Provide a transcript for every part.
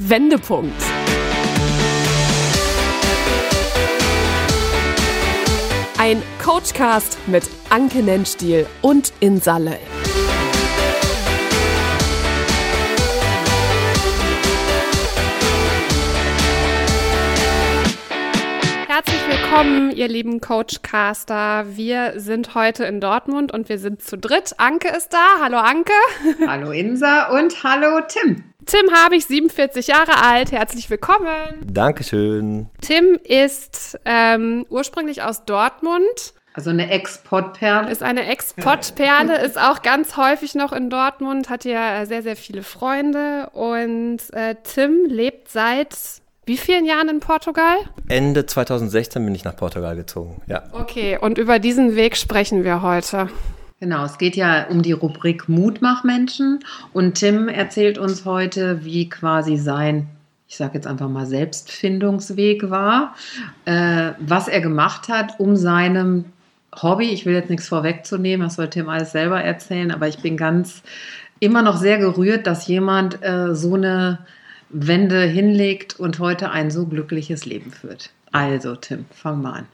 Wendepunkt. Ein Coachcast mit Anke Nennstiel und Insalle. Herzlich willkommen, ihr lieben Coachcaster. Wir sind heute in Dortmund und wir sind zu dritt. Anke ist da. Hallo Anke. Hallo Insa und hallo Tim. Tim habe ich 47 Jahre alt. Herzlich willkommen. Dankeschön. Tim ist ähm, ursprünglich aus Dortmund. Also eine Exportperle. Ist eine Exportperle, ist auch ganz häufig noch in Dortmund, hat ja sehr, sehr viele Freunde. Und äh, Tim lebt seit wie vielen Jahren in Portugal? Ende 2016 bin ich nach Portugal gezogen, ja. Okay, und über diesen Weg sprechen wir heute. Genau, es geht ja um die Rubrik Mutmachmenschen und Tim erzählt uns heute, wie quasi sein, ich sage jetzt einfach mal Selbstfindungsweg war, äh, was er gemacht hat, um seinem Hobby, ich will jetzt nichts vorwegzunehmen, das soll Tim alles selber erzählen, aber ich bin ganz immer noch sehr gerührt, dass jemand äh, so eine Wende hinlegt und heute ein so glückliches Leben führt. Also, Tim, fang mal an.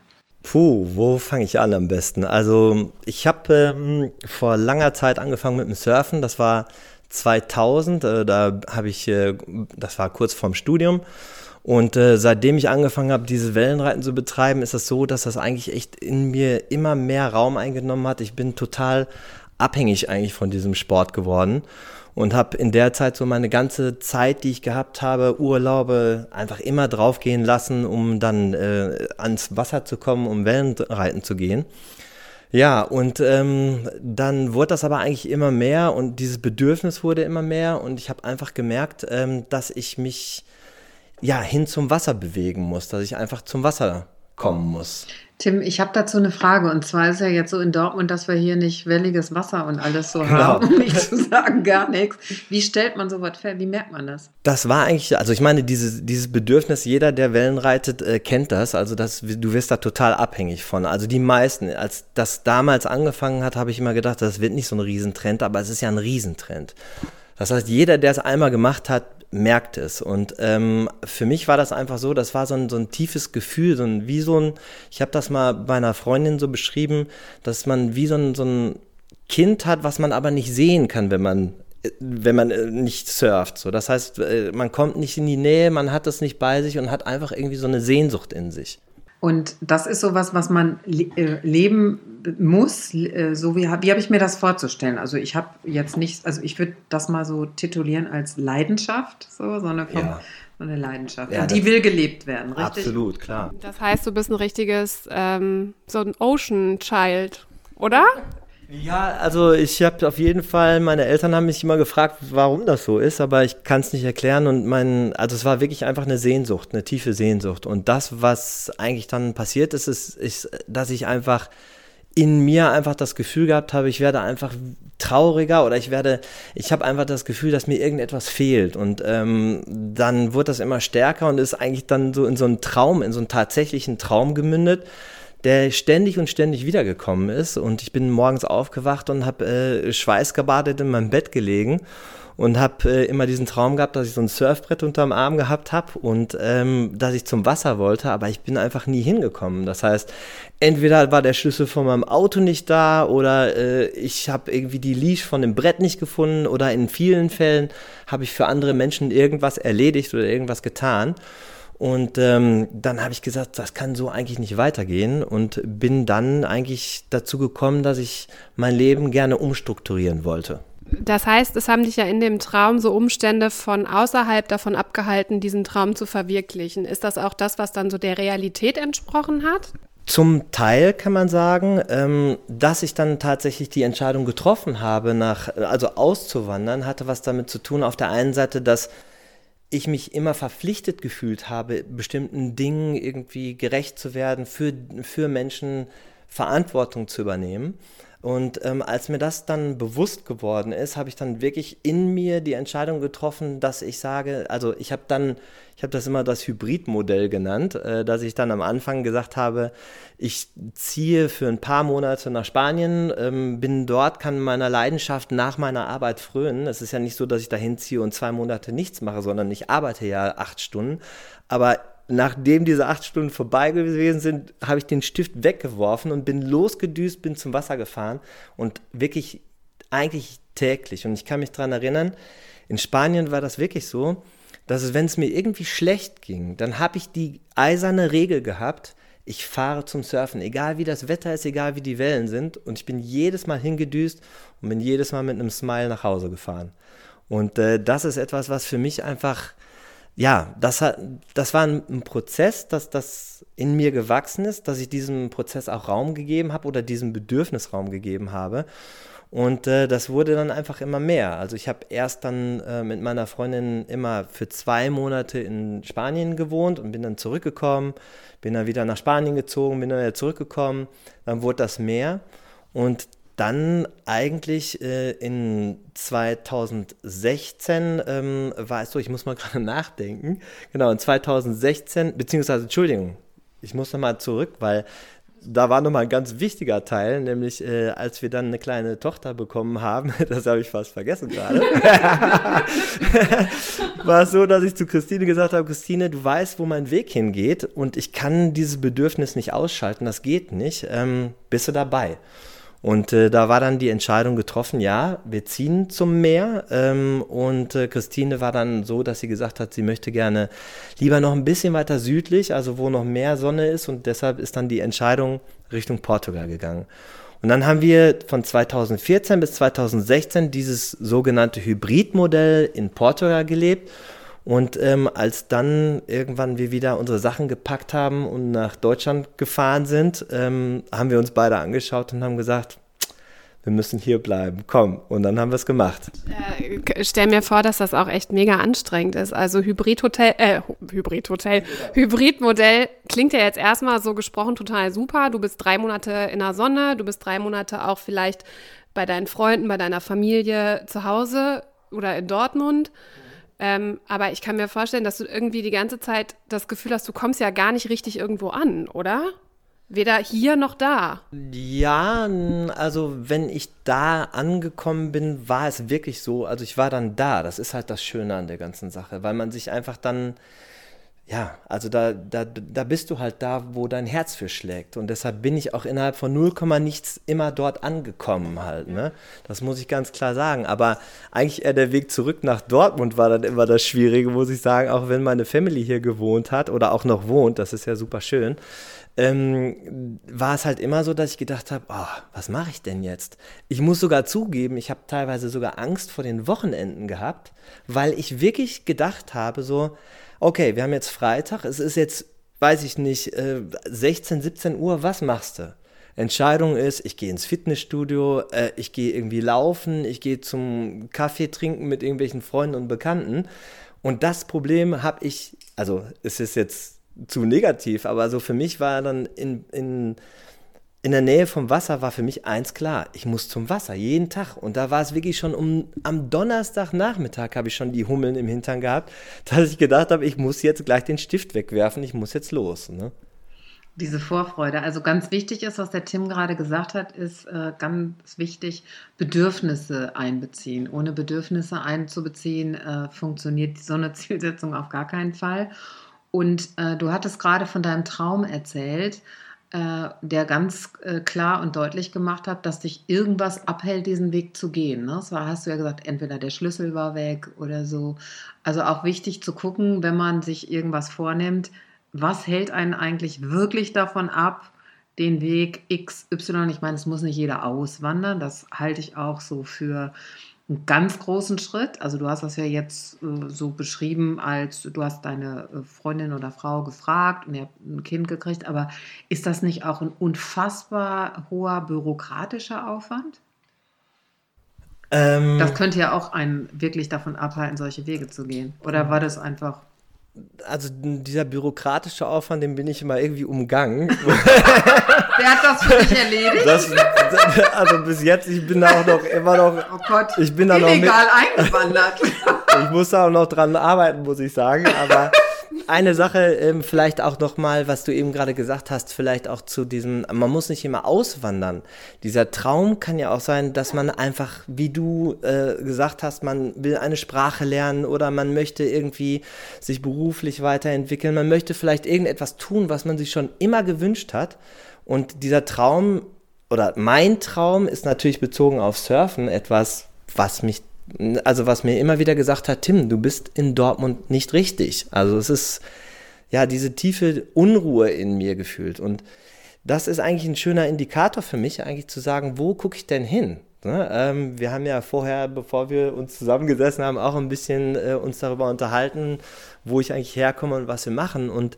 Puh, wo fange ich an am besten? Also, ich habe ähm, vor langer Zeit angefangen mit dem Surfen. Das war 2000. Äh, da habe ich, äh, das war kurz vorm Studium. Und äh, seitdem ich angefangen habe, diese Wellenreiten zu betreiben, ist das so, dass das eigentlich echt in mir immer mehr Raum eingenommen hat. Ich bin total abhängig eigentlich von diesem Sport geworden und habe in der Zeit so meine ganze Zeit, die ich gehabt habe, Urlaube einfach immer draufgehen lassen, um dann äh, ans Wasser zu kommen, um Wellenreiten zu gehen. Ja, und ähm, dann wurde das aber eigentlich immer mehr und dieses Bedürfnis wurde immer mehr und ich habe einfach gemerkt, ähm, dass ich mich ja hin zum Wasser bewegen muss, dass ich einfach zum Wasser kommen muss. Tim, ich habe dazu eine Frage. Und zwar ist ja jetzt so in Dortmund, dass wir hier nicht welliges Wasser und alles so genau. haben, um nicht zu sagen gar nichts. Wie stellt man sowas fest? Wie merkt man das? Das war eigentlich, also ich meine, dieses, dieses Bedürfnis, jeder, der Wellen reitet, äh, kennt das. Also das, du wirst da total abhängig von. Also die meisten, als das damals angefangen hat, habe ich immer gedacht, das wird nicht so ein Riesentrend, aber es ist ja ein Riesentrend. Das heißt, jeder, der es einmal gemacht hat, merkt es. Und ähm, für mich war das einfach so, das war so ein, so ein tiefes Gefühl, so ein, wie so ein, ich habe das mal bei einer Freundin so beschrieben, dass man wie so ein, so ein Kind hat, was man aber nicht sehen kann, wenn man wenn man äh, nicht surft. So. Das heißt, äh, man kommt nicht in die Nähe, man hat das nicht bei sich und hat einfach irgendwie so eine Sehnsucht in sich. Und das ist sowas, was man le äh, leben muss. Äh, so wie, wie habe ich mir das vorzustellen? Also ich habe jetzt nicht, also ich würde das mal so titulieren als Leidenschaft, so, so eine, ja. so eine Leidenschaft. Ja, die will gelebt werden, richtig? Absolut, klar. Das heißt, du bist ein richtiges, ähm, so ein Ocean Child, oder? Ja, also ich habe auf jeden Fall, meine Eltern haben mich immer gefragt, warum das so ist, aber ich kann es nicht erklären und mein, also es war wirklich einfach eine Sehnsucht, eine tiefe Sehnsucht. Und das, was eigentlich dann passiert ist, ist, ist dass ich einfach in mir einfach das Gefühl gehabt habe, ich werde einfach trauriger oder ich werde, ich habe einfach das Gefühl, dass mir irgendetwas fehlt. Und ähm, dann wurde das immer stärker und ist eigentlich dann so in so einen Traum, in so einen tatsächlichen Traum gemündet der ständig und ständig wiedergekommen ist. Und ich bin morgens aufgewacht und habe äh, schweißgebadet in meinem Bett gelegen und habe äh, immer diesen Traum gehabt, dass ich so ein Surfbrett unterm Arm gehabt habe und ähm, dass ich zum Wasser wollte, aber ich bin einfach nie hingekommen. Das heißt, entweder war der Schlüssel von meinem Auto nicht da oder äh, ich habe irgendwie die Leash von dem Brett nicht gefunden oder in vielen Fällen habe ich für andere Menschen irgendwas erledigt oder irgendwas getan. Und ähm, dann habe ich gesagt, das kann so eigentlich nicht weitergehen und bin dann eigentlich dazu gekommen, dass ich mein Leben gerne umstrukturieren wollte. Das heißt, es haben dich ja in dem Traum so Umstände von außerhalb davon abgehalten, diesen Traum zu verwirklichen. Ist das auch das, was dann so der Realität entsprochen hat? Zum Teil kann man sagen, ähm, dass ich dann tatsächlich die Entscheidung getroffen habe, nach, also auszuwandern, hatte was damit zu tun, auf der einen Seite, dass ich mich immer verpflichtet gefühlt habe, bestimmten Dingen irgendwie gerecht zu werden, für, für Menschen Verantwortung zu übernehmen. Und ähm, als mir das dann bewusst geworden ist, habe ich dann wirklich in mir die Entscheidung getroffen, dass ich sage, also ich habe dann, ich habe das immer das Hybridmodell genannt, äh, dass ich dann am Anfang gesagt habe, ich ziehe für ein paar Monate nach Spanien, ähm, bin dort, kann meiner Leidenschaft nach meiner Arbeit frönen. Es ist ja nicht so, dass ich dahin ziehe und zwei Monate nichts mache, sondern ich arbeite ja acht Stunden. Aber nachdem diese acht Stunden vorbei gewesen sind, habe ich den Stift weggeworfen und bin losgedüst, bin zum Wasser gefahren und wirklich eigentlich täglich. Und ich kann mich daran erinnern, in Spanien war das wirklich so, dass es, wenn es mir irgendwie schlecht ging, dann habe ich die eiserne Regel gehabt, ich fahre zum Surfen, egal wie das Wetter ist, egal wie die Wellen sind. Und ich bin jedes Mal hingedüst und bin jedes Mal mit einem Smile nach Hause gefahren. Und äh, das ist etwas, was für mich einfach ja, das, hat, das war ein, Prozess, dass das in mir gewachsen ist, dass ich diesem Prozess auch Raum gegeben habe oder diesem Bedürfnis Raum gegeben habe. Und äh, das wurde dann einfach immer mehr. Also ich habe erst dann äh, mit meiner Freundin immer für zwei Monate in Spanien gewohnt und bin dann zurückgekommen, bin dann wieder nach Spanien gezogen, bin dann wieder zurückgekommen. Dann wurde das mehr. Und dann eigentlich äh, in 2016 ähm, war es so, ich muss mal gerade nachdenken, genau, in 2016, beziehungsweise, Entschuldigung, ich muss nochmal zurück, weil da war nochmal ein ganz wichtiger Teil, nämlich äh, als wir dann eine kleine Tochter bekommen haben, das habe ich fast vergessen gerade, war es so, dass ich zu Christine gesagt habe, Christine, du weißt, wo mein Weg hingeht und ich kann dieses Bedürfnis nicht ausschalten, das geht nicht, ähm, bist du dabei? Und äh, da war dann die Entscheidung getroffen, ja, wir ziehen zum Meer. Ähm, und äh, Christine war dann so, dass sie gesagt hat, sie möchte gerne lieber noch ein bisschen weiter südlich, also wo noch mehr Sonne ist. Und deshalb ist dann die Entscheidung Richtung Portugal gegangen. Und dann haben wir von 2014 bis 2016 dieses sogenannte Hybridmodell in Portugal gelebt. Und ähm, als dann irgendwann wir wieder unsere Sachen gepackt haben und nach Deutschland gefahren sind, ähm, haben wir uns beide angeschaut und haben gesagt, wir müssen hier bleiben, komm. Und dann haben wir es gemacht. Äh, stell mir vor, dass das auch echt mega anstrengend ist. Also Hybridhotel, äh, Hybridhotel, Hybridmodell klingt ja jetzt erstmal so gesprochen total super. Du bist drei Monate in der Sonne, du bist drei Monate auch vielleicht bei deinen Freunden, bei deiner Familie zu Hause oder in Dortmund. Ähm, aber ich kann mir vorstellen, dass du irgendwie die ganze Zeit das Gefühl hast, du kommst ja gar nicht richtig irgendwo an, oder? Weder hier noch da. Ja, also wenn ich da angekommen bin, war es wirklich so. Also ich war dann da. Das ist halt das Schöne an der ganzen Sache, weil man sich einfach dann ja, also da, da, da bist du halt da, wo dein Herz für schlägt. Und deshalb bin ich auch innerhalb von 0, nichts immer dort angekommen halt. Ne? Das muss ich ganz klar sagen. Aber eigentlich eher der Weg zurück nach Dortmund war dann immer das Schwierige, muss ich sagen, auch wenn meine Family hier gewohnt hat oder auch noch wohnt, das ist ja super schön. Ähm, war es halt immer so, dass ich gedacht habe, oh, was mache ich denn jetzt? Ich muss sogar zugeben, ich habe teilweise sogar Angst vor den Wochenenden gehabt, weil ich wirklich gedacht habe, so, okay, wir haben jetzt Freitag, es ist jetzt, weiß ich nicht, 16, äh, 17 Uhr, was machst du? Entscheidung ist, ich gehe ins Fitnessstudio, äh, ich gehe irgendwie laufen, ich gehe zum Kaffee trinken mit irgendwelchen Freunden und Bekannten. Und das Problem habe ich, also es ist jetzt zu negativ, aber so für mich war dann in, in in der Nähe vom Wasser war für mich eins klar, ich muss zum Wasser, jeden Tag. Und da war es wirklich schon um, am Donnerstagnachmittag habe ich schon die Hummeln im Hintern gehabt, dass ich gedacht habe, ich muss jetzt gleich den Stift wegwerfen, ich muss jetzt los. Ne? Diese Vorfreude. Also ganz wichtig ist, was der Tim gerade gesagt hat, ist äh, ganz wichtig, Bedürfnisse einbeziehen. Ohne Bedürfnisse einzubeziehen, äh, funktioniert so eine Zielsetzung auf gar keinen Fall. Und äh, du hattest gerade von deinem Traum erzählt. Äh, der ganz äh, klar und deutlich gemacht hat, dass dich irgendwas abhält, diesen Weg zu gehen. Ne? Das war, hast du ja gesagt, entweder der Schlüssel war weg oder so. Also auch wichtig zu gucken, wenn man sich irgendwas vornimmt, was hält einen eigentlich wirklich davon ab, den Weg XY, ich meine, es muss nicht jeder auswandern, das halte ich auch so für einen ganz großen Schritt. Also du hast das ja jetzt äh, so beschrieben, als du hast deine äh, Freundin oder Frau gefragt und ihr habt ein Kind gekriegt, aber ist das nicht auch ein unfassbar hoher bürokratischer Aufwand? Ähm, das könnte ja auch einen wirklich davon abhalten, solche Wege zu gehen. Oder war das einfach also dieser bürokratische Aufwand, den bin ich immer irgendwie umgangen. Wer hat das für dich erledigt? Das, also bis jetzt, ich bin da auch noch immer noch. Oh Gott, ich bin da noch illegal eingewandert. Ich muss da auch noch dran arbeiten, muss ich sagen. Aber eine Sache ähm, vielleicht auch noch mal, was du eben gerade gesagt hast, vielleicht auch zu diesem, man muss nicht immer auswandern. Dieser Traum kann ja auch sein, dass man einfach, wie du äh, gesagt hast, man will eine Sprache lernen oder man möchte irgendwie sich beruflich weiterentwickeln, man möchte vielleicht irgendetwas tun, was man sich schon immer gewünscht hat. Und dieser Traum oder mein Traum ist natürlich bezogen auf Surfen etwas, was mich also was mir immer wieder gesagt hat, Tim, du bist in Dortmund nicht richtig. Also es ist ja diese tiefe Unruhe in mir gefühlt. Und das ist eigentlich ein schöner Indikator für mich, eigentlich zu sagen, wo gucke ich denn hin? Ne? Ähm, wir haben ja vorher, bevor wir uns zusammengesessen haben, auch ein bisschen äh, uns darüber unterhalten, wo ich eigentlich herkomme und was wir machen. Und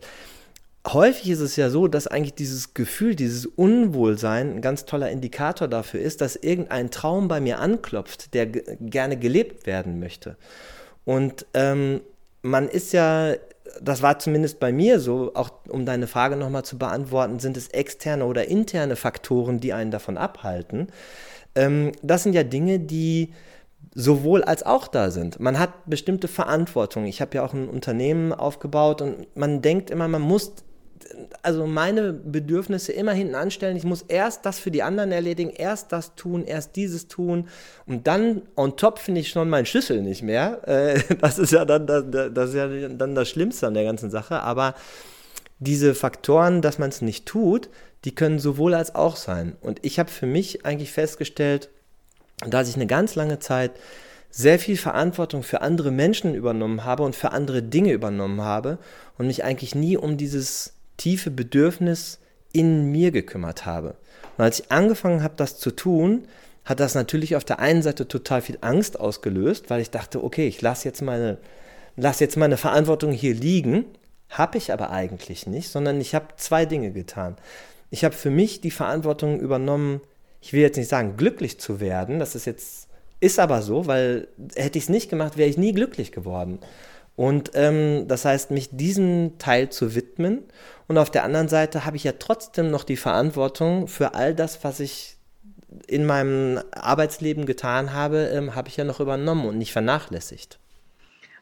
häufig ist es ja so, dass eigentlich dieses Gefühl, dieses Unwohlsein ein ganz toller Indikator dafür ist, dass irgendein Traum bei mir anklopft, der gerne gelebt werden möchte. Und ähm, man ist ja, das war zumindest bei mir so, auch um deine Frage nochmal zu beantworten, sind es externe oder interne Faktoren, die einen davon abhalten. Ähm, das sind ja Dinge, die sowohl als auch da sind. Man hat bestimmte Verantwortung. Ich habe ja auch ein Unternehmen aufgebaut und man denkt immer, man muss also meine Bedürfnisse immer hinten anstellen. Ich muss erst das für die anderen erledigen, erst das tun, erst dieses tun und dann on top finde ich schon meinen Schlüssel nicht mehr. Äh, das ist ja dann das, das ist ja dann das Schlimmste an der ganzen Sache. Aber diese Faktoren, dass man es nicht tut, die können sowohl als auch sein. Und ich habe für mich eigentlich festgestellt, dass ich eine ganz lange Zeit sehr viel Verantwortung für andere Menschen übernommen habe und für andere Dinge übernommen habe und mich eigentlich nie um dieses tiefe Bedürfnis in mir gekümmert habe. Und als ich angefangen habe, das zu tun, hat das natürlich auf der einen Seite total viel Angst ausgelöst, weil ich dachte, okay, ich lasse jetzt meine, lass jetzt meine Verantwortung hier liegen. Habe ich aber eigentlich nicht, sondern ich habe zwei Dinge getan. Ich habe für mich die Verantwortung übernommen, ich will jetzt nicht sagen, glücklich zu werden. Das ist jetzt, ist aber so, weil hätte ich es nicht gemacht, wäre ich nie glücklich geworden. Und ähm, das heißt, mich diesem Teil zu widmen. Und auf der anderen Seite habe ich ja trotzdem noch die Verantwortung für all das, was ich in meinem Arbeitsleben getan habe, ähm, habe ich ja noch übernommen und nicht vernachlässigt.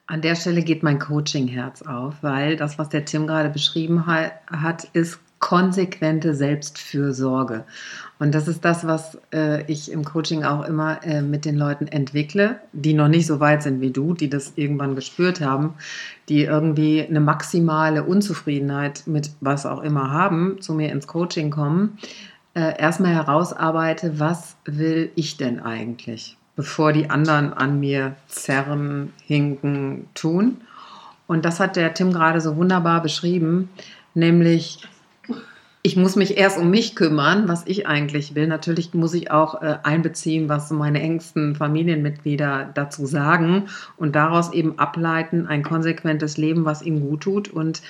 An der Stelle geht mein Coaching-Herz auf, weil das, was der Tim gerade beschrieben hat, ist konsequente Selbstfürsorge. Und das ist das, was äh, ich im Coaching auch immer äh, mit den Leuten entwickle, die noch nicht so weit sind wie du, die das irgendwann gespürt haben, die irgendwie eine maximale Unzufriedenheit mit was auch immer haben, zu mir ins Coaching kommen, äh, erstmal herausarbeite, was will ich denn eigentlich, bevor die anderen an mir zerren, hinken, tun. Und das hat der Tim gerade so wunderbar beschrieben, nämlich ich muss mich erst um mich kümmern, was ich eigentlich will. Natürlich muss ich auch äh, einbeziehen, was meine engsten Familienmitglieder dazu sagen und daraus eben ableiten, ein konsequentes Leben, was ihnen gut tut. Und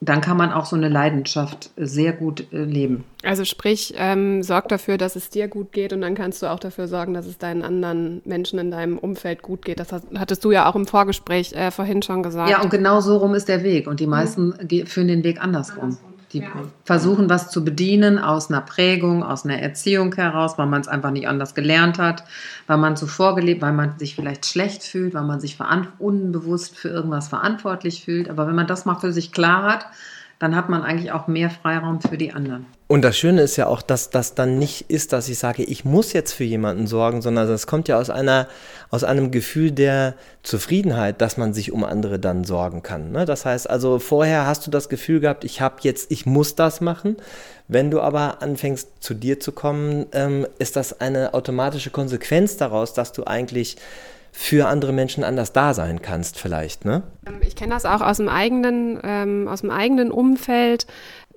dann kann man auch so eine Leidenschaft sehr gut äh, leben. Also sprich, ähm, sorg dafür, dass es dir gut geht und dann kannst du auch dafür sorgen, dass es deinen anderen Menschen in deinem Umfeld gut geht. Das hattest du ja auch im Vorgespräch äh, vorhin schon gesagt. Ja, und genau so rum ist der Weg und die meisten mhm. führen den Weg andersrum. andersrum. Die ja. versuchen was zu bedienen aus einer Prägung, aus einer Erziehung heraus, weil man es einfach nicht anders gelernt hat, weil man zuvor gelebt, weil man sich vielleicht schlecht fühlt, weil man sich unbewusst für irgendwas verantwortlich fühlt. Aber wenn man das mal für sich klar hat, dann hat man eigentlich auch mehr Freiraum für die anderen. Und das Schöne ist ja auch, dass das dann nicht ist, dass ich sage, ich muss jetzt für jemanden sorgen, sondern das kommt ja aus einer, aus einem Gefühl der Zufriedenheit, dass man sich um andere dann sorgen kann. Ne? Das heißt also, vorher hast du das Gefühl gehabt, ich habe jetzt, ich muss das machen. Wenn du aber anfängst, zu dir zu kommen, ähm, ist das eine automatische Konsequenz daraus, dass du eigentlich für andere Menschen anders da sein kannst, vielleicht, ne? Ähm, ich kenne das auch aus dem eigenen, ähm, aus dem eigenen Umfeld,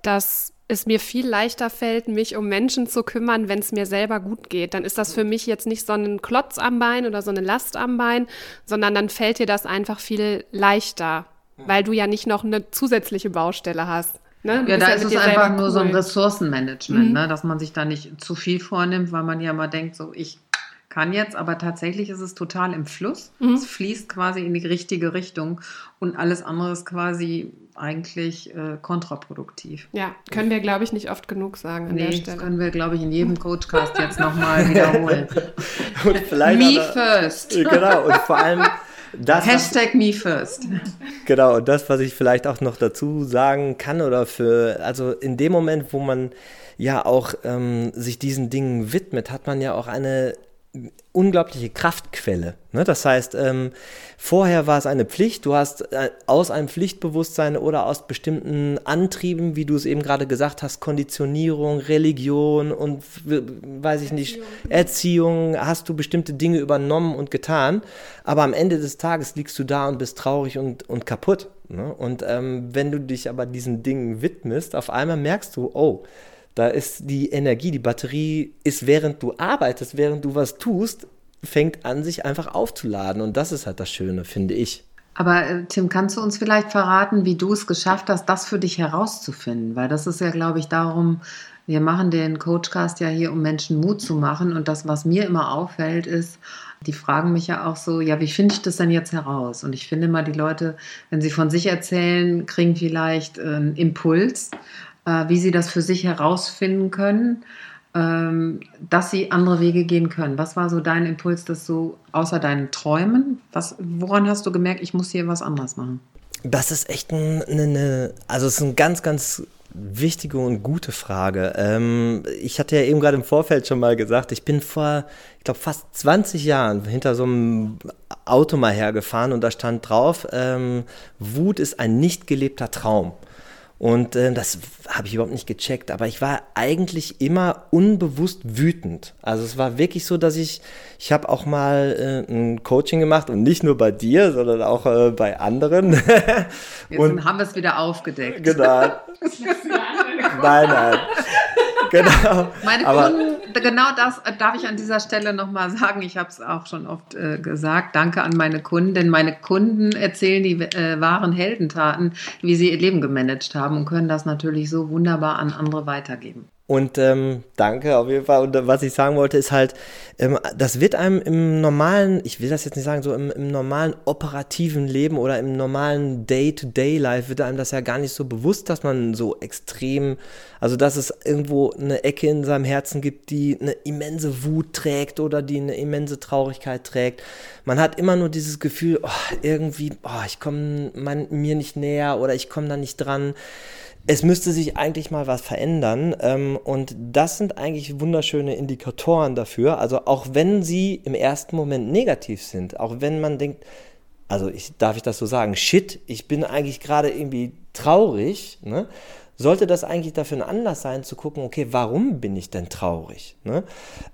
dass es mir viel leichter fällt, mich um Menschen zu kümmern, wenn es mir selber gut geht. Dann ist das für mich jetzt nicht so ein Klotz am Bein oder so eine Last am Bein, sondern dann fällt dir das einfach viel leichter, weil du ja nicht noch eine zusätzliche Baustelle hast. Ne? Ja, da ja ist es einfach nur so ein Ressourcenmanagement, mhm. ne? dass man sich da nicht zu viel vornimmt, weil man ja immer denkt, so ich kann jetzt, aber tatsächlich ist es total im Fluss. Mhm. Es fließt quasi in die richtige Richtung und alles andere ist quasi eigentlich äh, kontraproduktiv. Ja, können wir, glaube ich, nicht oft genug sagen an nee, der das Stelle. können wir, glaube ich, in jedem Coachcast jetzt nochmal wiederholen. Und vielleicht Me aber- first. Genau, und vor allem das, was, Hashtag me first. genau, und das, was ich vielleicht auch noch dazu sagen kann oder für, also in dem Moment, wo man ja auch ähm, sich diesen Dingen widmet, hat man ja auch eine unglaubliche Kraftquelle. Ne? Das heißt, ähm, vorher war es eine Pflicht, du hast äh, aus einem Pflichtbewusstsein oder aus bestimmten Antrieben, wie du es eben gerade gesagt hast, Konditionierung, Religion und weiß ich nicht, Erziehung, hast du bestimmte Dinge übernommen und getan, aber am Ende des Tages liegst du da und bist traurig und, und kaputt. Ne? Und ähm, wenn du dich aber diesen Dingen widmest, auf einmal merkst du, oh, da ist die Energie, die Batterie ist, während du arbeitest, während du was tust, fängt an, sich einfach aufzuladen. Und das ist halt das Schöne, finde ich. Aber äh, Tim, kannst du uns vielleicht verraten, wie du es geschafft hast, das für dich herauszufinden? Weil das ist ja, glaube ich, darum, wir machen den Coachcast ja hier, um Menschen Mut zu machen. Und das, was mir immer auffällt, ist, die fragen mich ja auch so, ja, wie finde ich das denn jetzt heraus? Und ich finde immer, die Leute, wenn sie von sich erzählen, kriegen vielleicht äh, einen Impuls, äh, wie sie das für sich herausfinden können, ähm, dass sie andere Wege gehen können. Was war so dein Impuls, dass du außer deinen Träumen, was, woran hast du gemerkt, ich muss hier was anderes machen? Das ist echt eine, eine also es ist eine ganz, ganz wichtige und gute Frage. Ähm, ich hatte ja eben gerade im Vorfeld schon mal gesagt, ich bin vor, ich glaube, fast 20 Jahren hinter so einem Auto mal hergefahren und da stand drauf, ähm, Wut ist ein nicht gelebter Traum. Und äh, das habe ich überhaupt nicht gecheckt, aber ich war eigentlich immer unbewusst wütend. Also es war wirklich so, dass ich, ich habe auch mal äh, ein Coaching gemacht und nicht nur bei dir, sondern auch äh, bei anderen. Jetzt und haben wir es wieder aufgedeckt. genau. nein, nein. Genau. Meine Aber- Kunden, genau das äh, darf ich an dieser Stelle nochmal sagen. Ich habe es auch schon oft äh, gesagt. Danke an meine Kunden, denn meine Kunden erzählen die äh, wahren Heldentaten, wie sie ihr Leben gemanagt haben und können das natürlich so wunderbar an andere weitergeben. Und ähm, danke auf jeden Fall. Und äh, was ich sagen wollte, ist halt, ähm, das wird einem im normalen, ich will das jetzt nicht sagen, so im, im normalen operativen Leben oder im normalen Day-to-Day-Life wird einem das ja gar nicht so bewusst, dass man so extrem, also dass es irgendwo eine Ecke in seinem Herzen gibt, die eine immense Wut trägt oder die eine immense Traurigkeit trägt. Man hat immer nur dieses Gefühl, oh, irgendwie, oh, ich komme mir nicht näher oder ich komme da nicht dran es müsste sich eigentlich mal was verändern. Ähm, und das sind eigentlich wunderschöne Indikatoren dafür. Also auch wenn sie im ersten Moment negativ sind, auch wenn man denkt, also ich, darf ich das so sagen, shit, ich bin eigentlich gerade irgendwie traurig, ne? sollte das eigentlich dafür ein Anlass sein zu gucken, okay, warum bin ich denn traurig? Ne?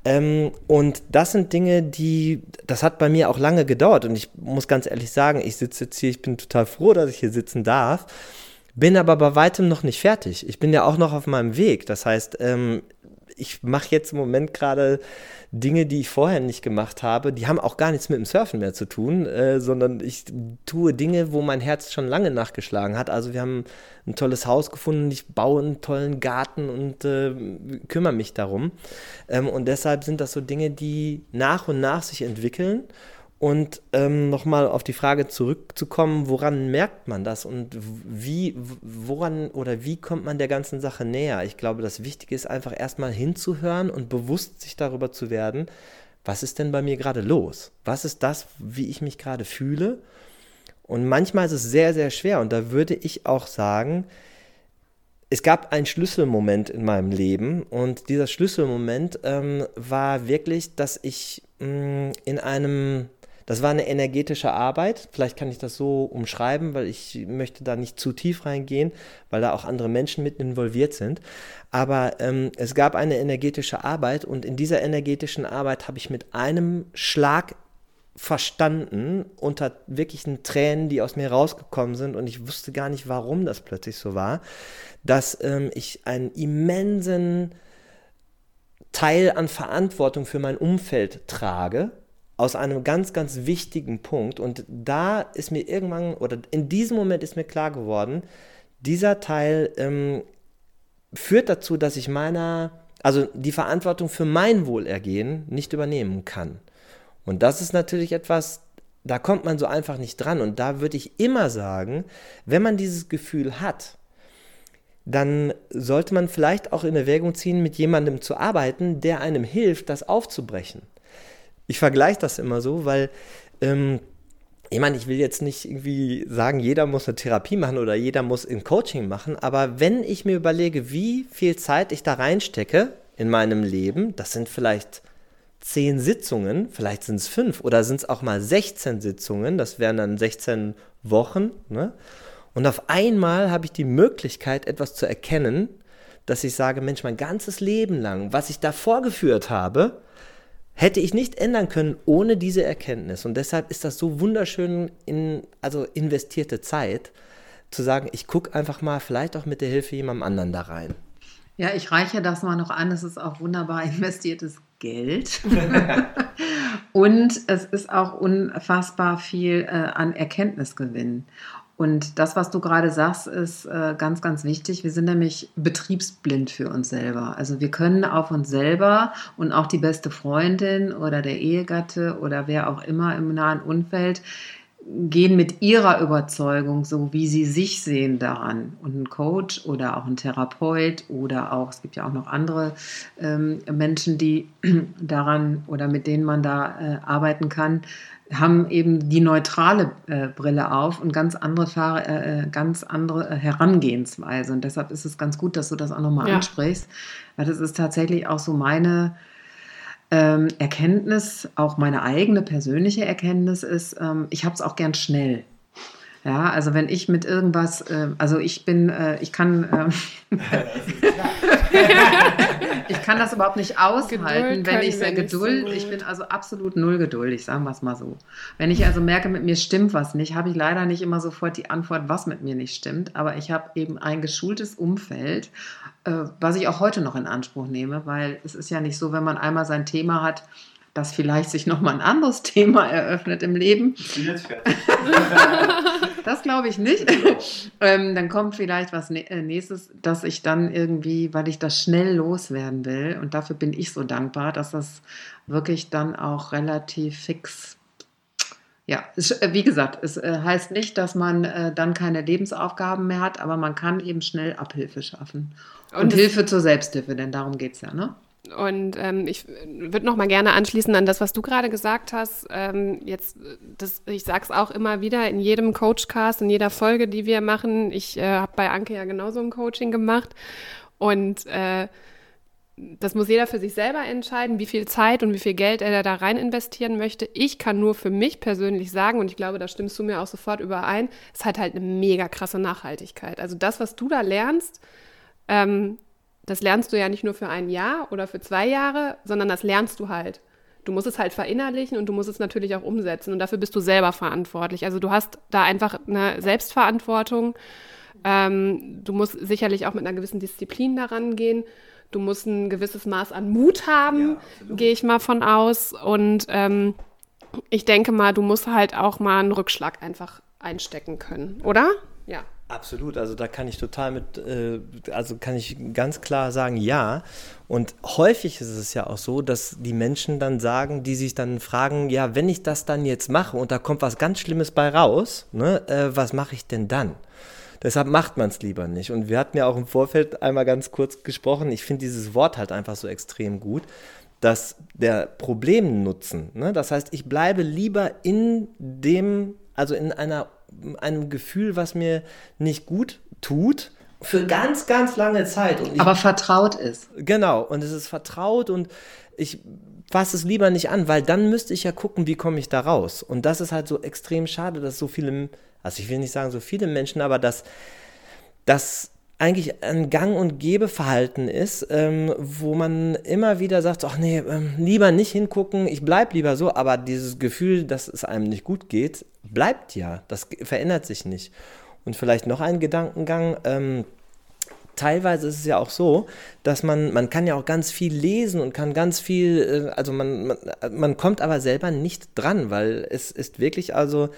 Ähm, und das sind Dinge, die, das hat bei mir auch lange gedauert und ich muss ganz ehrlich sagen, ich sitze jetzt hier, ich bin total froh, dass ich hier sitzen darf. Bin aber bei weitem noch nicht fertig. Ich bin ja auch noch auf meinem Weg. Das heißt, ähm, ich mache jetzt im Moment gerade Dinge, die ich vorher nicht gemacht habe. Die haben auch gar nichts mit dem Surfen mehr zu tun, äh, sondern ich tue Dinge, wo mein Herz schon lange nachgeschlagen hat. Also wir haben ein tolles Haus gefunden, ich baue einen tollen Garten und äh, kümmere mich darum. Ähm, und deshalb sind das so Dinge, die nach und nach sich entwickeln. Und ähm, nochmal auf die Frage zurückzukommen, woran merkt man das und wie, woran oder wie kommt man der ganzen Sache näher? Ich glaube, das Wichtige ist einfach erstmal hinzuhören und bewusst sich darüber zu werden, was ist denn bei mir gerade los? Was ist das, wie ich mich gerade fühle? Und manchmal ist es sehr, sehr schwer und da würde ich auch sagen, es gab einen Schlüsselmoment in meinem Leben und dieser Schlüsselmoment ähm, war wirklich, dass ich mh, in einem das war eine energetische Arbeit. Vielleicht kann ich das so umschreiben, weil ich möchte da nicht zu tief reingehen, weil da auch andere Menschen mit involviert sind. Aber ähm, es gab eine energetische Arbeit und in dieser energetischen Arbeit habe ich mit einem Schlag verstanden unter wirklichen Tränen, die aus mir rausgekommen sind und ich wusste gar nicht, warum das plötzlich so war, dass ähm, ich einen immensen Teil an Verantwortung für mein Umfeld trage aus einem ganz, ganz wichtigen Punkt. Und da ist mir irgendwann, oder in diesem Moment ist mir klar geworden, dieser Teil ähm, führt dazu, dass ich meiner, also die Verantwortung für mein Wohlergehen nicht übernehmen kann. Und das ist natürlich etwas, da kommt man so einfach nicht dran. Und da würde ich immer sagen, wenn man dieses Gefühl hat, dann sollte man vielleicht auch in Erwägung ziehen, mit jemandem zu arbeiten, der einem hilft, das aufzubrechen. Ich vergleiche das immer so, weil ähm, ich meine, ich will jetzt nicht irgendwie sagen, jeder muss eine Therapie machen oder jeder muss ein Coaching machen, aber wenn ich mir überlege, wie viel Zeit ich da reinstecke in meinem Leben, das sind vielleicht zehn Sitzungen, vielleicht sind es fünf oder sind es auch mal 16 Sitzungen, das wären dann 16 Wochen, ne? Und auf einmal habe ich die Möglichkeit, etwas zu erkennen, dass ich sage, Mensch, mein ganzes Leben lang, was ich da vorgeführt habe, hätte ich nicht ändern können ohne diese Erkenntnis. Und deshalb ist das so wunderschön in, also investierte Zeit, zu sagen, ich gucke einfach mal vielleicht auch mit der Hilfe jemandem anderen da rein. Ja, ich reiche das mal noch an. Es ist auch wunderbar investiertes Geld. und es ist auch unfassbar viel äh, an Erkenntnisgewinn. Und das, was du gerade sagst, ist äh, ganz, ganz wichtig. Wir sind nämlich betriebsblind für uns selber. Also wir können auf uns selber und auch die beste Freundin oder der Ehegatte oder wer auch immer im nahen Umfeld gehen mit ihrer Überzeugung, so wie sie sich sehen, daran. Und ein Coach oder auch ein Therapeut oder auch, es gibt ja auch noch andere ähm, Menschen, die daran oder mit denen man da äh, arbeiten kann, haben eben die neutrale äh, Brille auf und ganz andere, Fahr äh, äh ganz andere äh, Herangehensweise. Und deshalb ist es ganz gut, dass du das auch nochmal ja. ansprichst, weil das ist tatsächlich auch so meine ähm, Erkenntnis, auch meine eigene persönliche Erkenntnis ist, ähm, ich habe es auch gern schnell. Ja, also wenn ich mit irgendwas, äh, also ich bin, äh, ich kann, äh, ich kann das überhaupt nicht aushalten, wenn ich sehr Geduld, so ich bin also absolut null geduldig, sagen wir es mal so. Wenn ich also merke, mit mir stimmt was nicht, habe ich leider nicht immer sofort die Antwort, was mit mir nicht stimmt, aber ich habe eben ein geschultes Umfeld, äh, was ich auch heute noch in Anspruch nehme, weil es ist ja nicht so, wenn man einmal sein Thema hat, dass vielleicht sich nochmal ein anderes Thema eröffnet im Leben. Ich bin jetzt fertig. das glaube ich nicht. ähm, dann kommt vielleicht was äh, nächstes, dass ich dann irgendwie, weil ich das schnell loswerden will, und dafür bin ich so dankbar, dass das wirklich dann auch relativ fix ja, äh, wie gesagt, es äh, heißt nicht, dass man dann keine Lebensaufgaben mehr hat, aber man kann eben schnell Abhilfe schaffen. Und, Und Hilfe zur Selbsthilfe, denn darum geht es ja, ne? Und ähm, ich würde noch mal gerne anschließen an das, was du gerade gesagt hast. Ähm, jetzt, das, ich sage es auch immer wieder in jedem Coachcast, in jeder Folge, die wir machen. Ich äh, habe bei Anke ja genauso ein Coaching gemacht und äh, das muss jeder für sich selber entscheiden, wie viel Zeit und wie viel Geld er da rein investieren möchte. Ich kann nur für mich persönlich sagen, und ich glaube, da stimmst du mir auch sofort überein, es hat halt eine mega krasse Nachhaltigkeit. Also das, was du da lernst, ähm, das lernst du ja nicht nur für ein Jahr oder für zwei Jahre, sondern das lernst du halt. Du musst es halt verinnerlichen und du musst es natürlich auch umsetzen und dafür bist du selber verantwortlich. Also du hast da einfach eine Selbstverantwortung. Ähm, du musst sicherlich auch mit einer gewissen Disziplin daran gehen. Du musst ein gewisses Maß an Mut haben, ja, gehe ich mal von aus. Und ähm, ich denke mal, du musst halt auch mal einen Rückschlag einfach einstecken können, oder? Ja. Absolut, also da kann ich total mit, äh, also kann ich ganz klar sagen, ja. Und häufig ist es ja auch so, dass die Menschen dann sagen, die sich dann fragen, ja, wenn ich das dann jetzt mache und da kommt was ganz Schlimmes bei raus, ne, äh, was mache ich denn dann? Deshalb macht man es lieber nicht. Und wir hatten ja auch im Vorfeld einmal ganz kurz gesprochen, ich finde dieses Wort halt einfach so extrem gut, dass der Problemnutzen, ne, das heißt, ich bleibe lieber in dem, also in einer einem Gefühl, was mir nicht gut tut, für ganz, ganz lange Zeit. Ich, Aber vertraut ist. Genau, und es ist vertraut und ich fasse es lieber nicht an, weil dann müsste ich ja gucken, wie komme ich da raus. Und das ist halt so extrem schade, dass so viele, also ich will nicht sagen so viele Menschen, aber dass, dass eigentlich ein Gang- und Gebeverhalten ist, ähm, wo man immer wieder sagt, ach nee, ähm, lieber nicht hingucken, ich bleib lieber so, aber dieses Gefühl, dass es einem nicht gut geht, bleibt ja, das verändert sich nicht. Und vielleicht noch ein Gedankengang, ähm, teilweise ist es ja auch so, dass man, man kann ja auch ganz viel lesen und kann ganz viel, äh, also man, man, man kommt aber selber nicht dran, weil es ist wirklich also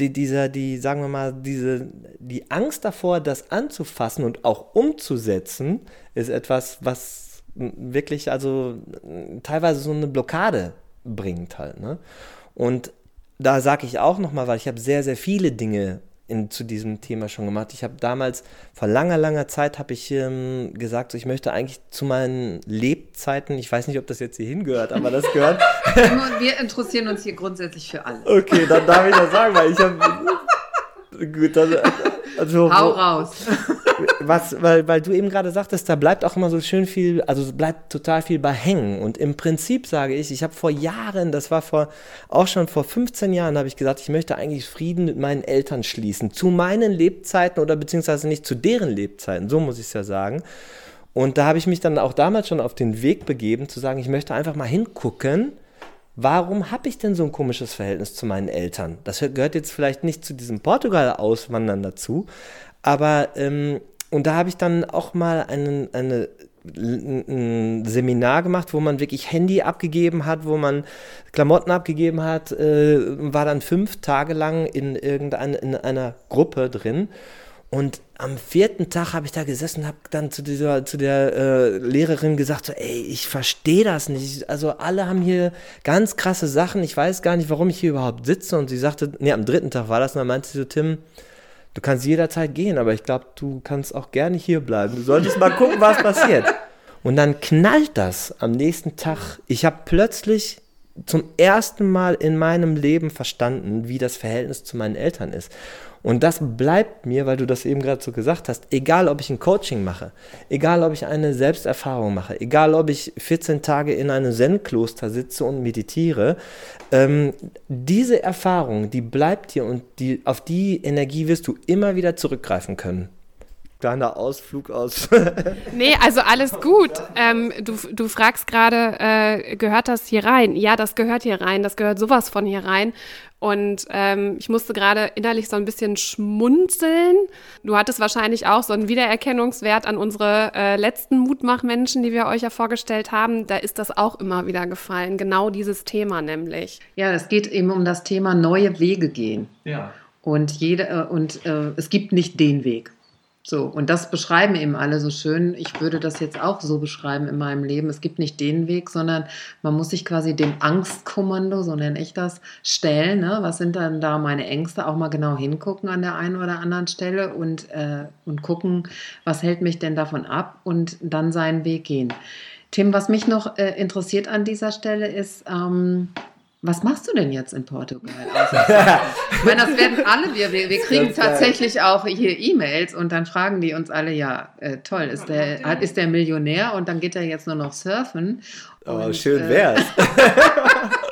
die, dieser, die, sagen wir mal, diese, die Angst davor, das anzufassen und auch umzusetzen, ist etwas, was wirklich, also teilweise so eine Blockade bringt halt. Ne? Und da sage ich auch nochmal, weil ich habe sehr, sehr viele Dinge in, zu diesem Thema schon gemacht. Ich habe damals, vor langer, langer Zeit, habe ich ähm, gesagt, so, ich möchte eigentlich zu meinen Lebzeiten, ich weiß nicht, ob das jetzt hier hingehört, aber das gehört. Wir interessieren uns hier grundsätzlich für alles. Okay, dann darf ich das sagen, weil ich habe... Gut, dann, also, Hau raus. Was, weil, weil du eben gerade sagtest, da bleibt auch immer so schön viel, also bleibt total viel bei hängen. Und im Prinzip sage ich, ich habe vor Jahren, das war vor, auch schon vor 15 Jahren, habe ich gesagt, ich möchte eigentlich Frieden mit meinen Eltern schließen. Zu meinen Lebzeiten oder beziehungsweise nicht zu deren Lebzeiten, so muss ich es ja sagen. Und da habe ich mich dann auch damals schon auf den Weg begeben, zu sagen, ich möchte einfach mal hingucken, warum habe ich denn so ein komisches Verhältnis zu meinen Eltern? Das gehört jetzt vielleicht nicht zu diesem Portugal-Auswandern dazu, aber ähm, und da habe ich dann auch mal einen, eine, ein Seminar gemacht, wo man wirklich Handy abgegeben hat, wo man Klamotten abgegeben hat, äh, war dann fünf Tage lang in irgendeiner in einer Gruppe drin und am vierten Tag habe ich da gesessen und habe dann zu, dieser, zu der äh, Lehrerin gesagt, so, ey, ich verstehe das nicht. Also alle haben hier ganz krasse Sachen. Ich weiß gar nicht, warum ich hier überhaupt sitze. Und sie sagte, nee, am dritten Tag war das. Und dann meinte sie so, Tim, du kannst jederzeit gehen, aber ich glaube, du kannst auch gerne hier bleiben. Du solltest mal gucken, was passiert. Und dann knallt das am nächsten Tag. Ich habe plötzlich zum ersten Mal in meinem Leben verstanden, wie das Verhältnis zu meinen Eltern ist. Und das bleibt mir, weil du das eben gerade so gesagt hast, egal ob ich ein Coaching mache, egal ob ich eine Selbsterfahrung mache, egal ob ich 14 Tage in einem Zen-Kloster sitze und meditiere, ähm, diese Erfahrung, die bleibt dir und die, auf die Energie wirst du immer wieder zurückgreifen können kleiner Ausflug aus. nee, also alles gut. Ähm, du, du fragst gerade, äh, gehört das hier rein? Ja, das gehört hier rein. Das gehört sowas von hier rein. Und ähm, ich musste gerade innerlich so ein bisschen schmunzeln. Du hattest wahrscheinlich auch so einen Wiedererkennungswert an unsere äh, letzten Mutmachmenschen, die wir euch ja vorgestellt haben. Da ist das auch immer wieder gefallen. Genau dieses Thema nämlich. Ja, es geht eben um das Thema neue Wege gehen. Ja. Und, jede, äh, und äh, es gibt nicht den Weg. So, und das beschreiben eben alle so schön. Ich würde das jetzt auch so beschreiben in meinem Leben. Es gibt nicht den Weg, sondern man muss sich quasi dem Angstkommando, so nenne ich das, stellen. Ne? Was sind dann da meine Ängste? Auch mal genau hingucken an der einen oder anderen Stelle und, äh, und gucken, was hält mich denn davon ab und dann seinen Weg gehen. Tim, was mich noch äh, interessiert an dieser Stelle ist, ähm, was machst du denn jetzt in Portugal? ich meine, das werden alle, wir, wir, wir kriegen tatsächlich auch hier E-Mails und dann fragen die uns alle, ja, äh, toll, ist der, ist der Millionär und dann geht er jetzt nur noch surfen. Oh, und, schön äh, wär's.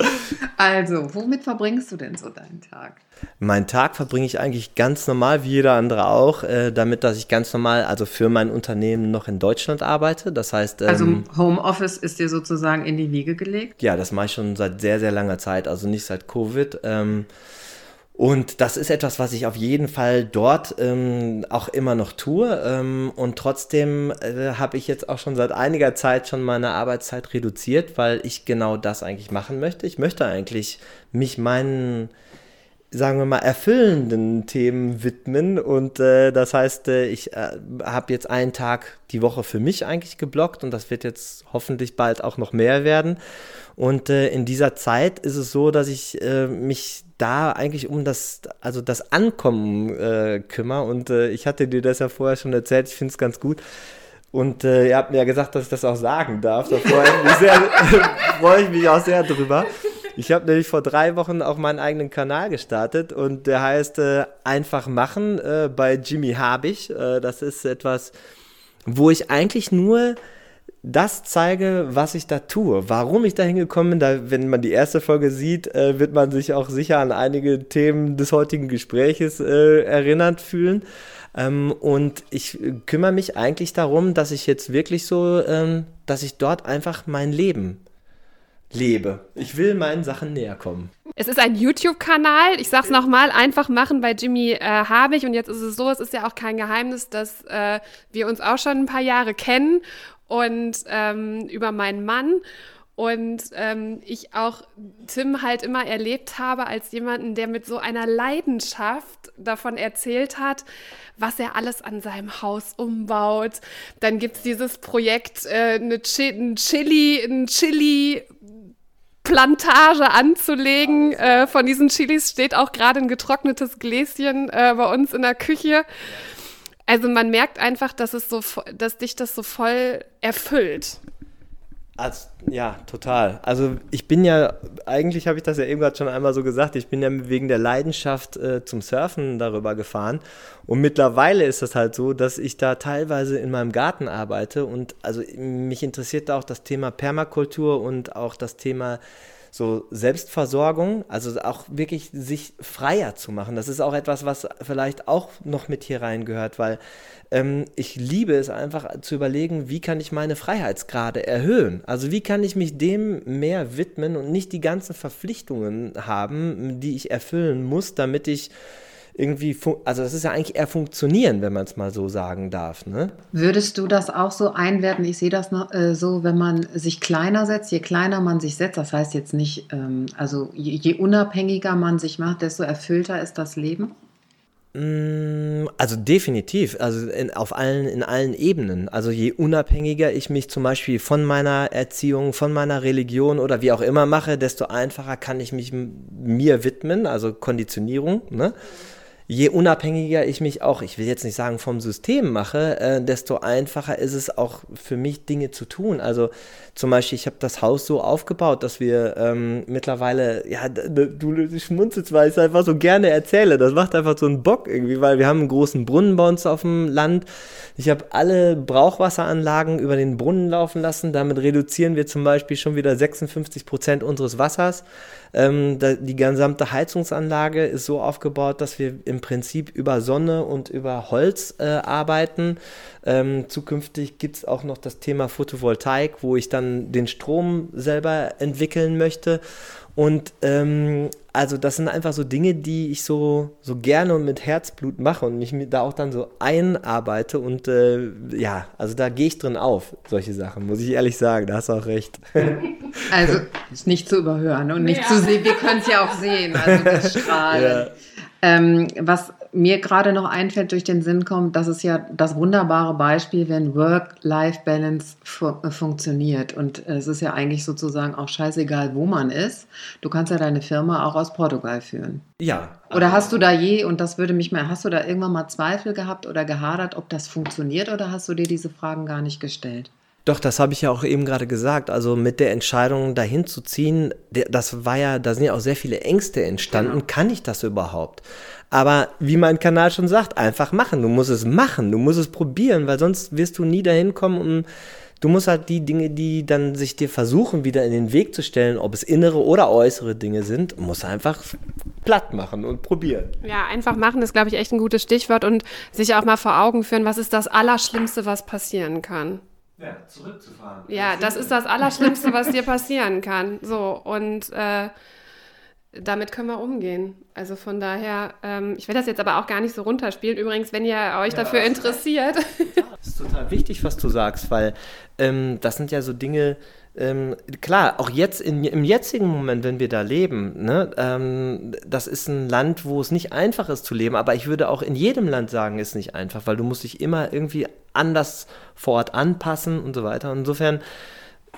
also, womit verbringst du denn so deinen Tag? Meinen Tag verbringe ich eigentlich ganz normal, wie jeder andere auch, äh, damit, dass ich ganz normal, also für mein Unternehmen noch in Deutschland arbeite. Das heißt. Also ähm, also Homeoffice ist dir sozusagen in die Wiege gelegt? Ja, das mache ich schon seit sehr, sehr langer Zeit, also nicht seit Covid. Ähm, und das ist etwas, was ich auf jeden Fall dort ähm, auch immer noch tue. Ähm, und trotzdem äh, habe ich jetzt auch schon seit einiger Zeit schon meine Arbeitszeit reduziert, weil ich genau das eigentlich machen möchte. Ich möchte eigentlich mich meinen sagen wir mal, erfüllenden Themen widmen. Und äh, das heißt, äh, ich äh, habe jetzt einen Tag die Woche für mich eigentlich geblockt und das wird jetzt hoffentlich bald auch noch mehr werden. Und äh, in dieser Zeit ist es so, dass ich äh, mich da eigentlich um das, also das Ankommen äh, kümmere. Und äh, ich hatte dir das ja vorher schon erzählt, ich finde es ganz gut. Und äh, ihr habt mir ja gesagt, dass ich das auch sagen darf. Da freue ich mich, sehr, freue ich mich auch sehr drüber. Ich habe nämlich vor drei Wochen auch meinen eigenen Kanal gestartet und der heißt äh, Einfach machen äh, bei Jimmy Habich. Äh, das ist etwas, wo ich eigentlich nur das zeige, was ich da tue. Warum ich da hingekommen bin, da, wenn man die erste Folge sieht, äh, wird man sich auch sicher an einige Themen des heutigen Gespräches äh, erinnert fühlen. Ähm, und ich kümmere mich eigentlich darum, dass ich jetzt wirklich so, ähm, dass ich dort einfach mein Leben lebe. Ich will meinen Sachen näher kommen. Es ist ein YouTube-Kanal. Ich sag's nochmal, einfach machen bei Jimmy äh, Habich. Und jetzt ist es so, es ist ja auch kein Geheimnis, dass äh, wir uns auch schon ein paar Jahre kennen und ähm, über meinen Mann. Und ähm, ich auch Tim halt immer erlebt habe als jemanden, der mit so einer Leidenschaft davon erzählt hat, was er alles an seinem Haus umbaut. Dann gibt es dieses Projekt, äh, eine Ch ein Chili, ein Chili Chilis-Plantage anzulegen. Äh, von diesen Chilis steht auch gerade ein getrocknetes Gläschen äh, bei uns in der Küche. Also man merkt einfach, dass es so, dass dich das so voll erfüllt. Also, ja, total. Also ich bin ja, eigentlich habe ich das ja eben gerade schon einmal so gesagt, ich bin ja wegen der Leidenschaft äh, zum Surfen darüber gefahren. Und mittlerweile ist es halt so, dass ich da teilweise in meinem Garten arbeite und also mich interessiert da auch das Thema Permakultur und auch das Thema so Selbstversorgung, also auch wirklich sich freier zu machen. Das ist auch etwas, was vielleicht auch noch mit hier reingehört, weil ähm, ich liebe es einfach zu überlegen, wie kann ich meine Freiheitsgrade erhöhen? Also wie kann ich mich dem mehr widmen und nicht die ganzen Verpflichtungen haben, die ich erfüllen muss, damit ich irgendwie, also das ist ja eigentlich eher funktionieren, wenn man es mal so sagen darf. Ne? Würdest du das auch so einwerten? Ich sehe das noch, äh, so, wenn man sich kleiner setzt, je kleiner man sich setzt, das heißt jetzt nicht, ähm, also je, je, unabhängiger man sich macht, desto erfüllter ist das Leben? Mm, also definitiv, also in, auf allen, in allen Ebenen. Also je unabhängiger ich mich zum Beispiel von meiner Erziehung, von meiner Religion oder wie auch immer mache, desto einfacher kann ich mich mir widmen, also Konditionierung. Ne? Je unabhängiger ich mich auch, ich will jetzt nicht sagen vom System mache, äh, desto einfacher ist es auch für mich Dinge zu tun. Also zum Beispiel, ich habe das Haus so aufgebaut, dass wir ähm, mittlerweile, ja, du schmunzelst, weil ich es einfach so gerne erzähle. Das macht einfach so einen Bock irgendwie, weil wir haben einen großen Brunnen bei uns auf dem Land. Ich habe alle Brauchwasseranlagen über den Brunnen laufen lassen. Damit reduzieren wir zum Beispiel schon wieder 56 Prozent unseres Wassers. Ähm, die gesamte Heizungsanlage ist so aufgebaut, dass wir im Prinzip über Sonne und über Holz äh, arbeiten. Ähm, zukünftig gibt es auch noch das Thema Photovoltaik, wo ich dann den Strom selber entwickeln möchte. Und ähm, also das sind einfach so Dinge, die ich so, so gerne und mit Herzblut mache und mich da auch dann so einarbeite. Und äh, ja, also da gehe ich drin auf, solche Sachen, muss ich ehrlich sagen, da hast du auch recht. Also ist nicht zu überhören und nicht ja. zu sehen, wir können es ja auch sehen, also das Strahlen. Ja. Ähm, was mir gerade noch einfällt, durch den Sinn kommt, das ist ja das wunderbare Beispiel, wenn Work-Life-Balance fu äh, funktioniert. Und es ist ja eigentlich sozusagen auch scheißegal, wo man ist. Du kannst ja deine Firma auch aus Portugal führen. Ja. Oder hast du da je, und das würde mich mal, hast du da irgendwann mal Zweifel gehabt oder gehadert, ob das funktioniert oder hast du dir diese Fragen gar nicht gestellt? Doch, das habe ich ja auch eben gerade gesagt. Also mit der Entscheidung, dahin zu ziehen, das war ja, da sind ja auch sehr viele Ängste entstanden. Genau. Kann ich das überhaupt? Aber wie mein Kanal schon sagt, einfach machen. Du musst es machen, du musst es probieren, weil sonst wirst du nie dahin kommen und du musst halt die Dinge, die dann sich dir versuchen, wieder in den Weg zu stellen, ob es innere oder äußere Dinge sind, musst einfach platt machen und probieren. Ja, einfach machen ist, glaube ich, echt ein gutes Stichwort und sich auch mal vor Augen führen, was ist das Allerschlimmste, was passieren kann. Ja, zurückzufahren. Ja, das ist das Allerschlimmste, was dir passieren kann. So, und äh, damit können wir umgehen. Also von daher, ähm, ich will das jetzt aber auch gar nicht so runterspielen. Übrigens, wenn ihr euch ja, dafür interessiert. Das ist total wichtig, was du sagst, weil ähm, das sind ja so Dinge, ähm, klar, auch jetzt in, im jetzigen Moment, wenn wir da leben, ne, ähm, das ist ein Land, wo es nicht einfach ist zu leben, aber ich würde auch in jedem Land sagen, ist nicht einfach, weil du musst dich immer irgendwie anders vor Ort anpassen und so weiter. Insofern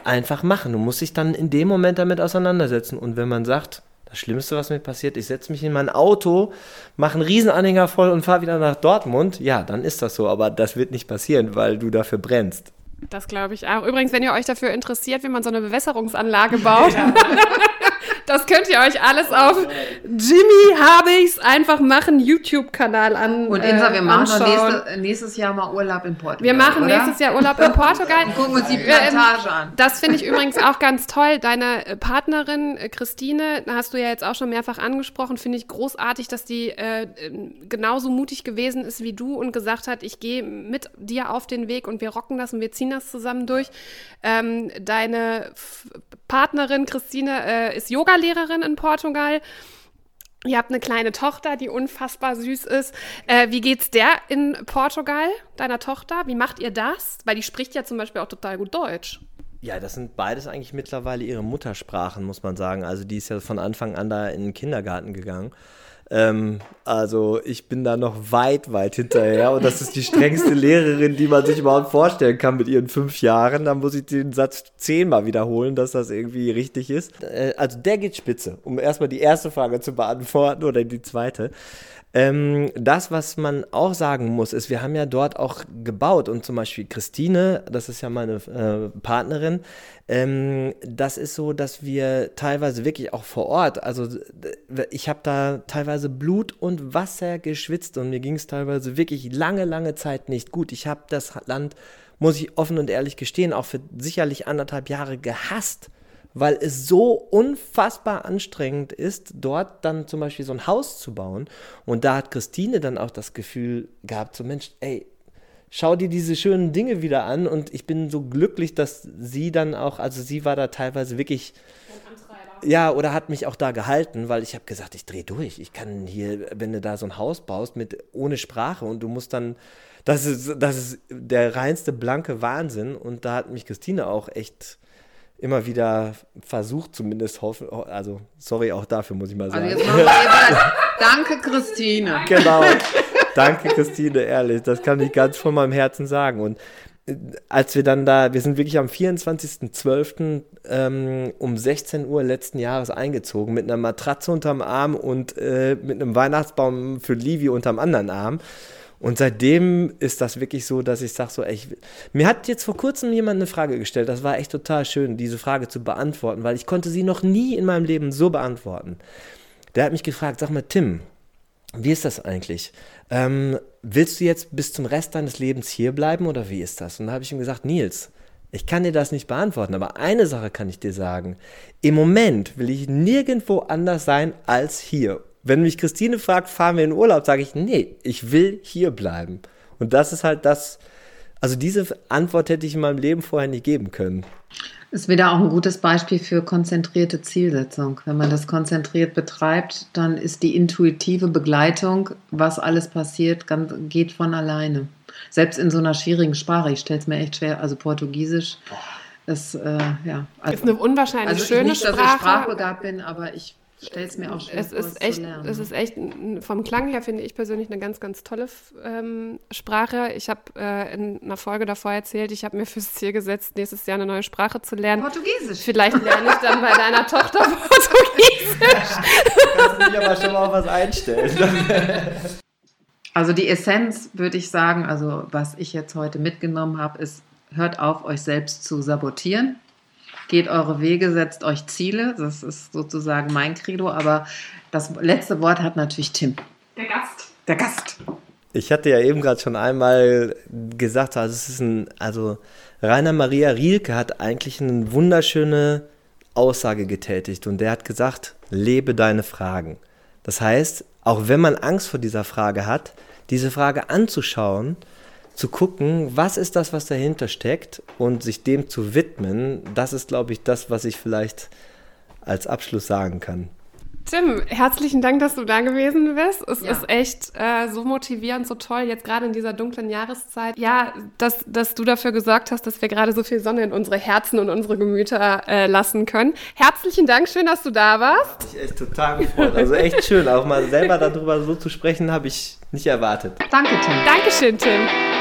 einfach machen. Du musst dich dann in dem Moment damit auseinandersetzen. Und wenn man sagt, das Schlimmste, was mir passiert, ich setze mich in mein Auto, mache einen Riesenanhänger voll und fahre wieder nach Dortmund, ja, dann ist das so. Aber das wird nicht passieren, weil du dafür brennst. Das glaube ich auch. Übrigens, wenn ihr euch dafür interessiert, wie man so eine Bewässerungsanlage baut, ja. Das könnt ihr euch alles auf Jimmy Habichs einfach machen YouTube-Kanal an. Und Insa, wir machen nächste, nächstes Jahr mal Urlaub in Portugal. Wir machen oder? nächstes Jahr Urlaub in Portugal. gucken uns die Plantage an. Das finde ich übrigens auch ganz toll. Deine äh, Partnerin äh, Christine, hast du ja jetzt auch schon mehrfach angesprochen, finde ich großartig, dass die äh, genauso mutig gewesen ist wie du und gesagt hat, ich gehe mit dir auf den Weg und wir rocken das und wir ziehen das zusammen durch. Ähm, deine Partnerin Christine äh, ist Yogalehrerin in Portugal. Ihr habt eine kleine Tochter, die unfassbar süß ist. Äh, wie geht's der in Portugal, deiner Tochter? Wie macht ihr das? Weil die spricht ja zum Beispiel auch total gut Deutsch. Ja, das sind beides eigentlich mittlerweile ihre Muttersprachen, muss man sagen. Also die ist ja von Anfang an da in den Kindergarten gegangen. Ähm, also ich bin da noch weit, weit hinterher und das ist die strengste Lehrerin, die man sich überhaupt vorstellen kann mit ihren fünf Jahren. Da muss ich den Satz zehnmal wiederholen, dass das irgendwie richtig ist. Äh, also der geht spitze, um erstmal die erste Frage zu beantworten oder die zweite. Ähm, das, was man auch sagen muss, ist, wir haben ja dort auch gebaut und zum Beispiel Christine, das ist ja meine äh, Partnerin, ähm, das ist so, dass wir teilweise wirklich auch vor Ort, also ich habe da teilweise Blut und Wasser geschwitzt und mir ging es teilweise wirklich lange, lange Zeit nicht gut. Ich habe das Land, muss ich offen und ehrlich gestehen, auch für sicherlich anderthalb Jahre gehasst weil es so unfassbar anstrengend ist, dort dann zum Beispiel so ein Haus zu bauen. Und da hat Christine dann auch das Gefühl gehabt, so Mensch, ey, schau dir diese schönen Dinge wieder an. Und ich bin so glücklich, dass sie dann auch, also sie war da teilweise wirklich ja, oder hat mich auch da gehalten, weil ich habe gesagt, ich drehe durch. Ich kann hier, wenn du da so ein Haus baust mit ohne Sprache und du musst dann, das ist, das ist der reinste blanke Wahnsinn. Und da hat mich Christine auch echt immer wieder versucht, zumindest hoffen, also sorry auch dafür, muss ich mal also sagen. Also Danke, Christine. Genau. Danke, Christine, ehrlich. Das kann ich ganz von meinem Herzen sagen. Und äh, als wir dann da, wir sind wirklich am 24.12. Ähm, um 16 Uhr letzten Jahres eingezogen, mit einer Matratze unterm Arm und äh, mit einem Weihnachtsbaum für Livi unterm anderen Arm. Und seitdem ist das wirklich so, dass ich sage so, ey, ich, mir hat jetzt vor kurzem jemand eine Frage gestellt, das war echt total schön, diese Frage zu beantworten, weil ich konnte sie noch nie in meinem Leben so beantworten. Der hat mich gefragt, sag mal, Tim, wie ist das eigentlich? Ähm, willst du jetzt bis zum Rest deines Lebens hier bleiben oder wie ist das? Und da habe ich ihm gesagt, Nils, ich kann dir das nicht beantworten, aber eine Sache kann ich dir sagen. Im Moment will ich nirgendwo anders sein als hier. Wenn mich Christine fragt, fahren wir in Urlaub, sage ich, nee, ich will hier bleiben. Und das ist halt das, also diese Antwort hätte ich in meinem Leben vorher nicht geben können. Ist wieder auch ein gutes Beispiel für konzentrierte Zielsetzung. Wenn man das konzentriert betreibt, dann ist die intuitive Begleitung, was alles passiert, ganz, geht von alleine. Selbst in so einer schwierigen Sprache, ich stelle es mir echt schwer, also Portugiesisch. Ist, äh, ja, also, ist eine unwahrscheinlich also schöne nicht, Sprache. Dass ich sprachbegabt bin, aber ich stelle es mir auch schwer es vor, ist echt, Es ist echt, vom Klang her finde ich persönlich eine ganz, ganz tolle ähm, Sprache. Ich habe äh, in einer Folge davor erzählt, ich habe mir fürs Ziel gesetzt, nächstes Jahr eine neue Sprache zu lernen. Portugiesisch. Vielleicht lerne ich dann bei deiner Tochter Portugiesisch. Kannst du dich aber schon mal auf was einstellen. also die Essenz würde ich sagen, also was ich jetzt heute mitgenommen habe, ist, hört auf, euch selbst zu sabotieren geht eure Wege, setzt euch Ziele. Das ist sozusagen mein Credo. Aber das letzte Wort hat natürlich Tim. Der Gast. Der Gast. Ich hatte ja eben gerade schon einmal gesagt, also es ist ein, also Rainer Maria Rielke hat eigentlich eine wunderschöne Aussage getätigt und der hat gesagt, lebe deine Fragen. Das heißt, auch wenn man Angst vor dieser Frage hat, diese Frage anzuschauen zu gucken, was ist das, was dahinter steckt und sich dem zu widmen, das ist, glaube ich, das, was ich vielleicht als Abschluss sagen kann. Tim, herzlichen Dank, dass du da gewesen bist. Es ja. ist echt äh, so motivierend, so toll, jetzt gerade in dieser dunklen Jahreszeit. Ja, dass, dass du dafür gesorgt hast, dass wir gerade so viel Sonne in unsere Herzen und unsere Gemüter äh, lassen können. Herzlichen Dank, schön, dass du da warst. Ich echt total gefreut. Also echt schön, auch mal selber darüber so zu sprechen, habe ich nicht erwartet. Danke, Tim. Dankeschön, Tim.